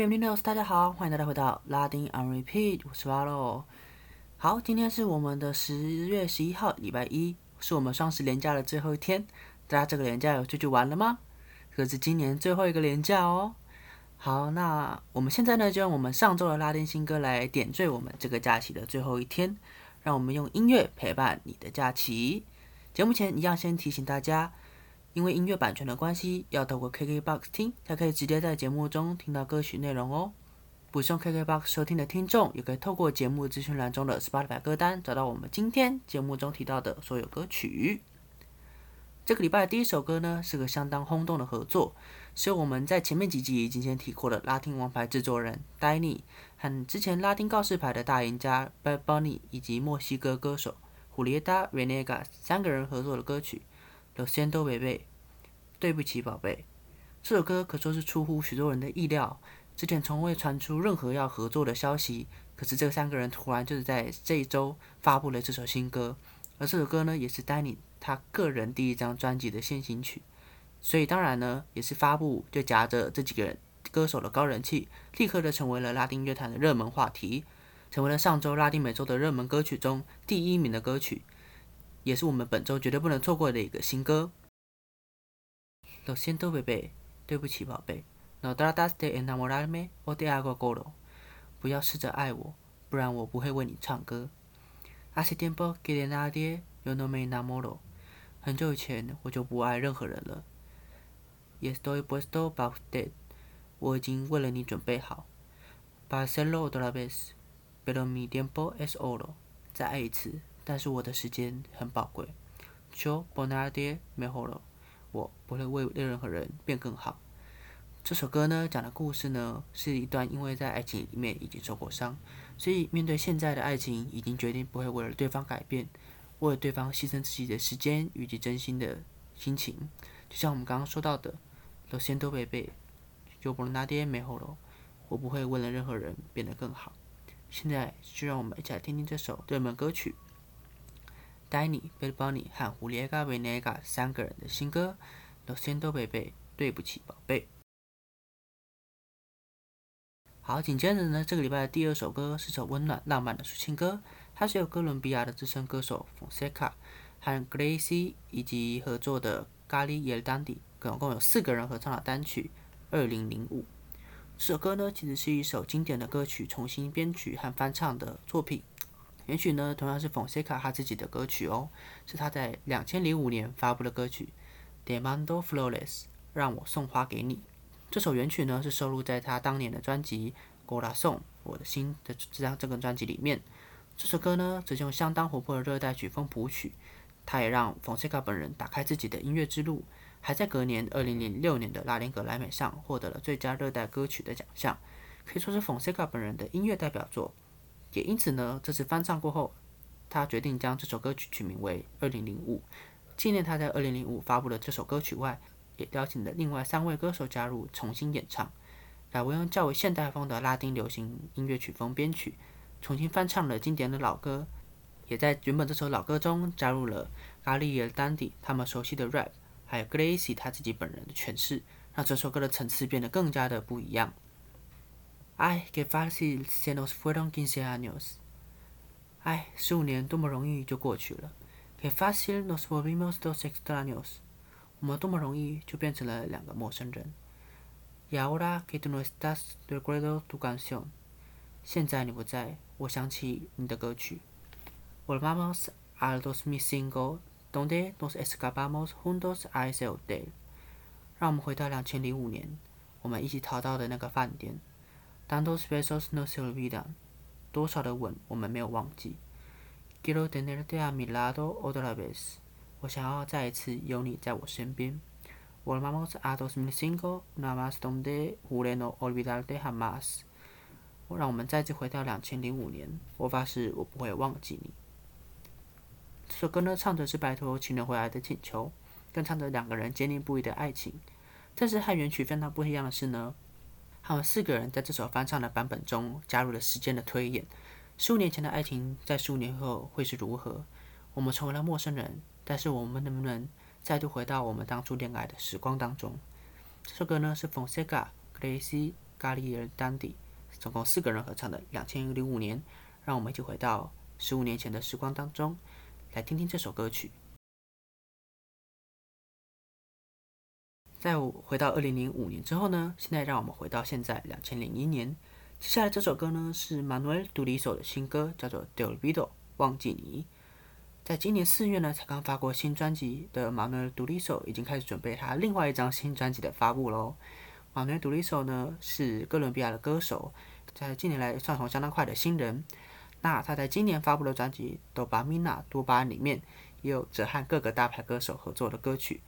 b e n i 大家好，欢迎大家回到拉丁 on repeat，我是巴洛。好，今天是我们的十月十一号，礼拜一，是我们双十连假的最后一天。大家这个连假有出去玩了吗？这是今年最后一个连假哦。好，那我们现在呢，就用我们上周的拉丁新歌来点缀我们这个假期的最后一天。让我们用音乐陪伴你的假期。节目前一样先提醒大家。因为音乐版权的关系，要透过 KKBOX 听，才可以直接在节目中听到歌曲内容哦。不用 KKBOX 收听的听众，也可以透过节目资讯栏中的 Spotify 歌单，找到我们今天节目中提到的所有歌曲。这个礼拜的第一首歌呢，是个相当轰动的合作，是由我们在前面几集已经先提过的拉丁王牌制作人 Danny 和之前拉丁告示牌的大赢家 Bad Bunny 以及墨西哥歌手 Julieta Venegas 三个人合作的歌曲。有仙都贝贝，对不起，宝贝。这首歌可说是出乎许多人的意料，之前从未传出任何要合作的消息。可是这三个人突然就是在这一周发布了这首新歌，而这首歌呢，也是 Danny 他个人第一张专辑的先行曲，所以当然呢，也是发布就夹着这几个人歌手的高人气，立刻的成为了拉丁乐坛的热门话题，成为了上周拉丁美洲的热门歌曲中第一名的歌曲。也是我们本周绝对不能错过的一个新歌。Lo siento, bebé，对不起，宝贝。No trates de enamorarme o de algo coro，不要试着爱我，不然我不会为你唱歌。Hace tiempo que de nadie yo no me enamoro，很久以前我就不爱任何人了。Y estoy puesto para usted，我已经为了你准备好。Para hacerlo otra vez，pero mi tiempo es oro，再爱一次。但是我的时间很宝贵。Yo bonade mejor，我不会为任何人变更好。这首歌呢，讲的故事呢，是一段因为在爱情里面已经受过伤，所以面对现在的爱情，已经决定不会为了对方改变，为了对方牺牲自己的时间以及真心的心情。就像我们刚刚说到的，Lo siento bebé，yo bonade mejor，我不会为了任何人变得更好。现在就让我们一起来听听这首热门歌曲。Danny、Bad Bunny 和胡列加·维内加三个人的新歌《Lo siento bebé》，对不起，宝贝。好，紧接着呢，这个礼拜的第二首歌是首温暖浪漫的抒情歌，它是由哥伦比亚的资深歌手 Fonseca 和 Gracie 以及合作的咖喱耶丹迪，总共有四个人合唱的单曲《二零零五》。这首歌呢，其实是一首经典的歌曲重新编曲和翻唱的作品。原曲呢，同样是 Fonseca 他自己的歌曲哦，是他在两千零五年发布的歌曲《Demando Flores》，让我送花给你。这首原曲呢，是收录在他当年的专辑《g o r a s o n》我的心的这张这个专辑里面。这首歌呢，则用相当活泼的热带曲风谱曲，它也让 Fonseca 本人打开自己的音乐之路，还在隔年二零零六年的拉丁格莱美上获得了最佳热带歌曲的奖项，可以说是 Fonseca 本人的音乐代表作。也因此呢，这次翻唱过后，他决定将这首歌曲取名为《二零零五》，纪念他在二零零五发布的这首歌曲外，也邀请了另外三位歌手加入重新演唱，改为用较为现代风的拉丁流行音乐曲风编曲，重新翻唱了经典的老歌，也在原本这首老歌中加入了咖喱尔丹迪他们熟悉的 rap，还有 Gracie 他自己本人的诠释，让这首歌的层次变得更加的不一样。哎，qué fácil se nos fueron quince años。哎，十五年多么容易就过去了。qué fácil nos volvimos dos extraños。我们多么容易就变成了两个陌生人。y ahora que tú no estás recuerdo tu canción。现在你不在，我想起你的歌曲。Volvamos al dos mil cinco donde nos escapamos juntos a ese hotel。让我们回到两千零五年，我们一起逃到的那个饭店。 Tantos besos no se olvidan，多少的吻我们没有忘记。Quiero tenerte a mi lado otra vez，我想要再一次有你在我身边。Volvamos a dos mil cinco, nada más donde juré no olvidarte jamás。让我们再次回到两千零五年，我发誓我不会忘记你。这首歌呢，唱的是拜托情人回来的请求，更唱着两个人坚定不移的爱情。但是和原曲非常不一样的是呢。他们四个人在这首翻唱的版本中加入了时间的推演。十五年前的爱情，在十五年后会是如何？我们成为了陌生人，但是我们能不能再度回到我们当初恋爱的时光当中？这首歌呢是 Fonseca、Gracie 咖喱人丹迪，总共四个人合唱的《两千零五年》。让我们一起回到十五年前的时光当中，来听听这首歌曲。在回到二零零五年之后呢，现在让我们回到现在两千零一年。接下来这首歌呢是 Manuel Duriso 的新歌，叫做《Del Vido》，忘记你。在今年四月呢，才刚发过新专辑的 Manuel Duriso 已经开始准备他另外一张新专辑的发布喽。Manuel Duriso 呢是哥伦比亚的歌手，在近年来窜红相当快的新人。那他在今年发布的专辑《Dopamina》多巴胺里面，也有着和各个大牌歌手合作的歌曲，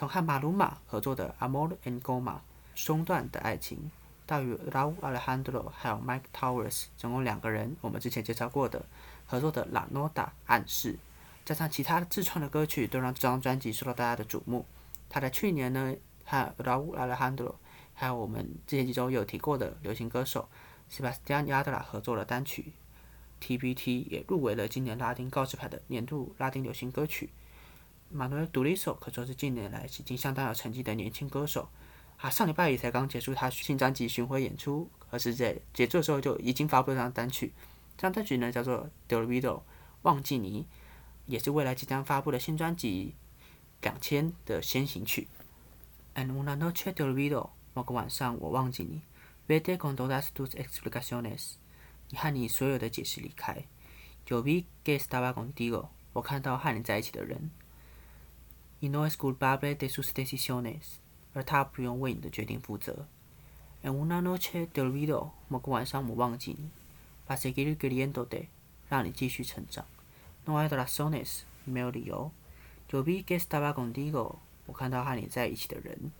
从和马鲁马合作的《Amor and Goma》松断的爱情，到与 Raul Alejandro 还有 Mike Towers 总共两个人，我们之前介绍过的合作的《La Nota》暗示，加上其他自创的歌曲，都让这张专辑受到大家的瞩目。他在去年呢，和 Raul Alejandro 还有我们之前几周有提过的流行歌手 Sebastian Yatra 合作的单曲。TBT 也入围了今年拉丁告示牌的年度拉丁流行歌曲。马努尔·杜利索可说是近年来已经相当有成绩的年轻歌手。啊，上礼拜也才刚结束他新专辑巡回演出，而是在结束的时候就已经发布了张单曲。这张单曲呢叫做《Del Vido》，忘记你，也是未来即将发布的新专辑《两千》的先行曲。And una noche del vido，某个晚上我忘记你。Vete con todas tus explicaciones。你和你所有的解释离开。Yo vi que estaba contigo，我看到和你在一起的人。Y no es culpable de sus decisiones，而他不用为你的决定负责。En una noche de olvido，某个晚上我忘记你。Para seguir queriéndote，让你继续成长。No hay razones，没有理由。Yo vi que estaba contigo，我看到和你在一起的人。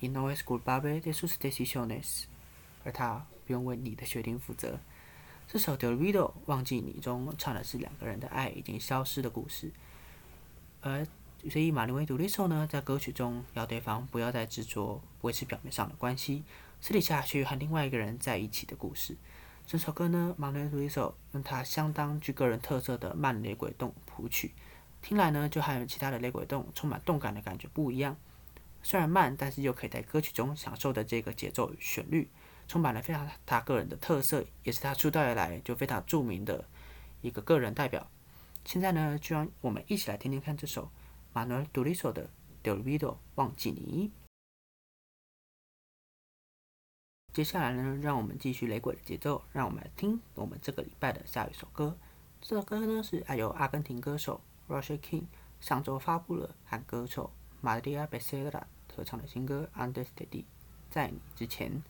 Y no es culpable de sus decisiones，而他不用为你的决定负责。这首《de olvido，》忘记你中唱的是两个人的爱已经消失的故事，而所以马林威·杜利索呢，在歌曲中要对方不要再执着维持表面上的关系，私底下去和另外一个人在一起的故事。这首歌呢，马林威·杜利索用他相当具个人特色的慢雷鬼动谱曲，听来呢就和其他的雷鬼动充满动感的感觉不一样。虽然慢，但是又可以在歌曲中享受的这个节奏与旋律。充满了非常他个人的特色，也是他出道以来就非常著名的一个个人代表。现在呢，就让我们一起来听听看这首马努尔·杜利索的《Del Vido》忘记你。接下来呢，让我们继续雷鬼的节奏，让我们来听我们这个礼拜的下一首歌。这首歌呢是由阿根廷歌手 Roger King 上周发布了和歌手 Maria Becerra 合唱的新歌《understudi》在你之前。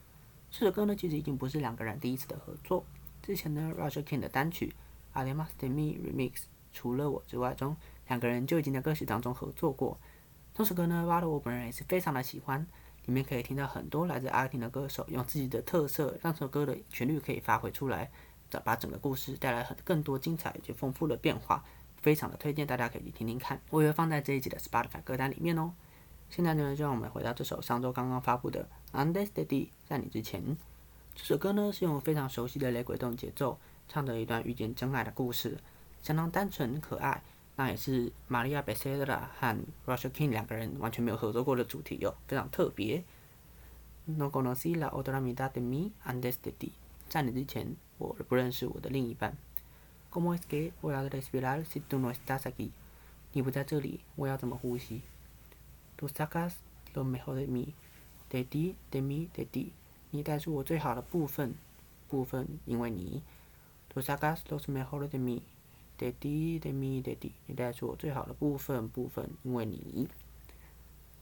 这首歌呢，其实已经不是两个人第一次的合作。之前呢，Roger King 的单曲《Además de Me Remix》除了我之外中，两个人就已经在歌曲当中合作过。这首歌呢，挖了我本人也是非常的喜欢。里面可以听到很多来自阿根廷的歌手用自己的特色，让这首歌的旋律可以发挥出来，把整个故事带来很更多精彩且丰富的变化。非常的推荐大家可以去听听看，我也会放在这一集的 Spotify 歌单里面哦。现在呢，就让我们回到这首上周刚刚发布的《Under the d 在你之前。这首歌呢是用非常熟悉的雷鬼动节奏唱的一段遇见真爱的故事，相当单纯可爱。那也是玛利亚·贝塞德拉和 Roger King 两个人完全没有合作过的主题哟，非常特别。No conocí la otra mitad de mí antes de ti。在你之前，我不认识我的另一半。Cómo es que voy a respirar si tú no estás aquí？你不在这里，我要怎么呼吸？Tú sacas lo mejor de mí, de ti, de mí, de ti。你带出我最好的部分，部分因为你。Tú sacas lo mejor de mí, de ti, de mí, de ti。你带出我最好的部分，部分因为你。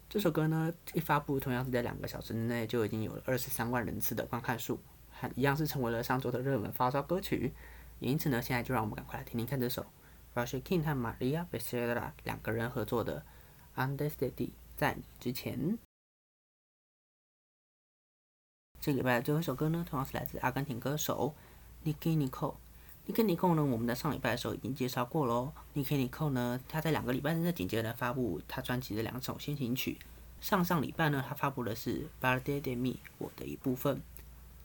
这首歌呢，一发布，同样是在两个小时之内就已经有了二十三万人次的观看数，还一样是成为了上周的热门发烧歌曲。也因此呢，现在就让我们赶快来听听看这首 Roger King 和 Maria Becerra 两个人合作的《Understand》。在你之前，这礼拜的最后一首歌呢，同样是来自阿根廷歌手 Nicky Nicole。Nicky Nicole 呢，我们在上礼拜的时候已经介绍过喽。Nicky Nicole 呢，他在两个礼拜之内紧接着发布他专辑的两首先行曲。上上礼拜呢，他发布的是《Parte de Me》我的一部分。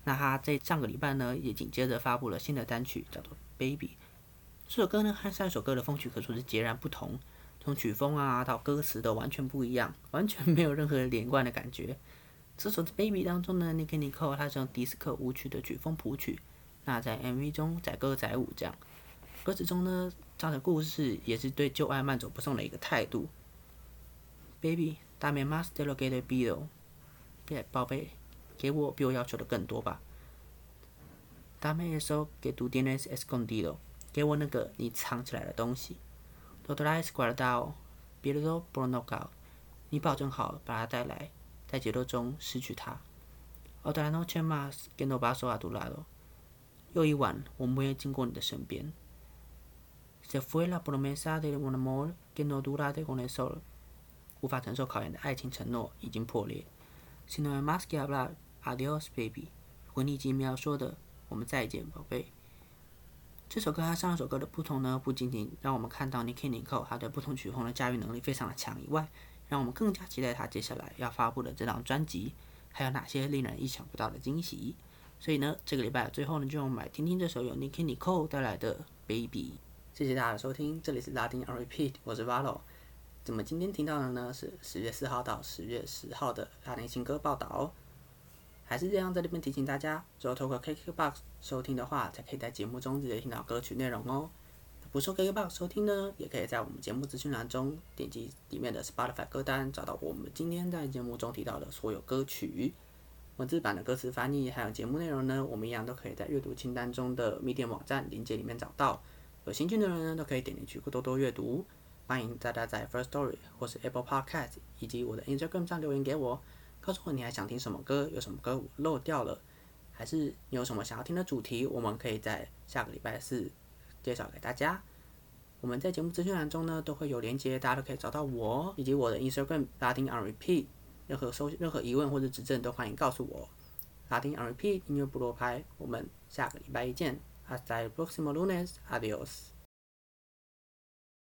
那他在上个礼拜呢，也紧接着发布了新的单曲，叫做《Baby》。这首歌呢，和上一首歌的风曲可说是截然不同。从曲风啊到歌词都完全不一样，完全没有任何连贯的感觉。这首《Baby》当中呢，Nicki Nicole 它是用迪斯科舞曲的曲风谱曲，那在 MV 中载歌载舞这样。歌词中呢，唱的故事也是对旧爱慢走不送的一个态度。Baby，dami mas de lo que te pido，宝贝，给我比我要求的更多吧。Dame eso que tú tienes escondido，给我那个你藏起来的东西。Lo traes guardado，pierdo por no gal，你保证好把它带来。在节奏中失去它。Otra noche más que no paso a tu lado，又一晚我不愿经过你的身边。Se fue la promesa de un amor que no dura de con el sol，无法承受考验的爱情承诺已经破裂。Si no más que hablar，adiós baby，回你几秒说的，我们再见，宝贝。这首歌和上一首歌的不同呢，不仅仅让我们看到 Nicki Nicole 他对不同曲风的驾驭能力非常的强以外，让我们更加期待他接下来要发布的这张专辑，还有哪些令人意想不到的惊喜。所以呢，这个礼拜最后呢，就用买听听这首由 n i k i Nicole 带来的《Baby》。谢谢大家的收听，这里是拉丁 on repeat，我是 Valo。怎么今天听到的呢？是十月四号到十月十号的拉丁新歌报道。还是这样，在这边提醒大家，只有透过 KKBOX 收听的话，才可以在节目中直接听到歌曲内容哦。不收 KKBOX 收听呢，也可以在我们节目资讯栏中点击里面的 Spotify 歌单，找到我们今天在节目中提到的所有歌曲。文字版的歌词翻译还有节目内容呢，我们一样都可以在阅读清单中的密电网站链接里面找到。有兴趣的人呢，都可以点进去多多阅读。欢迎大家在 First Story 或是 Apple Podcast 以及我的 Instagram 上留言给我，告诉我你还想听什么歌，有什么歌我漏掉了，还是你有什么想要听的主题，我们可以在下个礼拜四。介绍给大家，我们在节目资讯栏中呢都会有连接，大家都可以找到我以及我的 Instagram 拉丁 on repeat。任何收任何疑问或者指正都欢迎告诉我。拉丁 R P 音乐部落拍，我们下个礼拜一见。Hasta el próximo lunes，adiós。